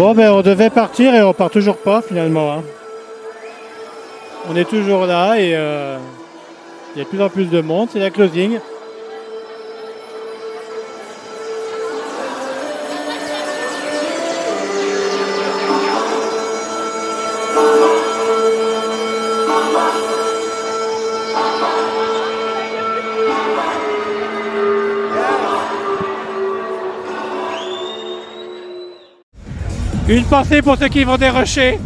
Bon, ben on devait partir et on part toujours pas finalement. hein. On est toujours là et euh, il y a de plus en plus de monde. C'est la closing. Une pensée pour ceux qui vont dérocher.